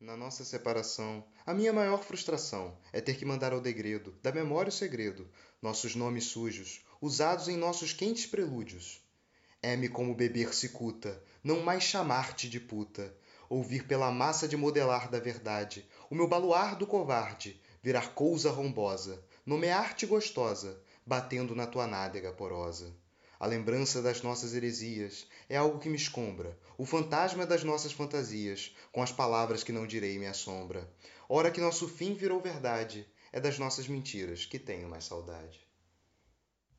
Na nossa separação, a minha maior frustração é ter que mandar ao degredo, da memória o segredo, nossos nomes sujos, usados em nossos quentes prelúdios. É-me como beber cicuta, não mais chamar-te de puta, ouvir pela massa de modelar da verdade, o meu baluar do covarde, virar cousa rombosa, nomear-te gostosa, batendo na tua nádega porosa. A lembrança das nossas heresias é algo que me escombra, o fantasma das nossas fantasias, com as palavras que não direi me assombra. Ora que nosso fim virou verdade, é das nossas mentiras que tenho mais saudade.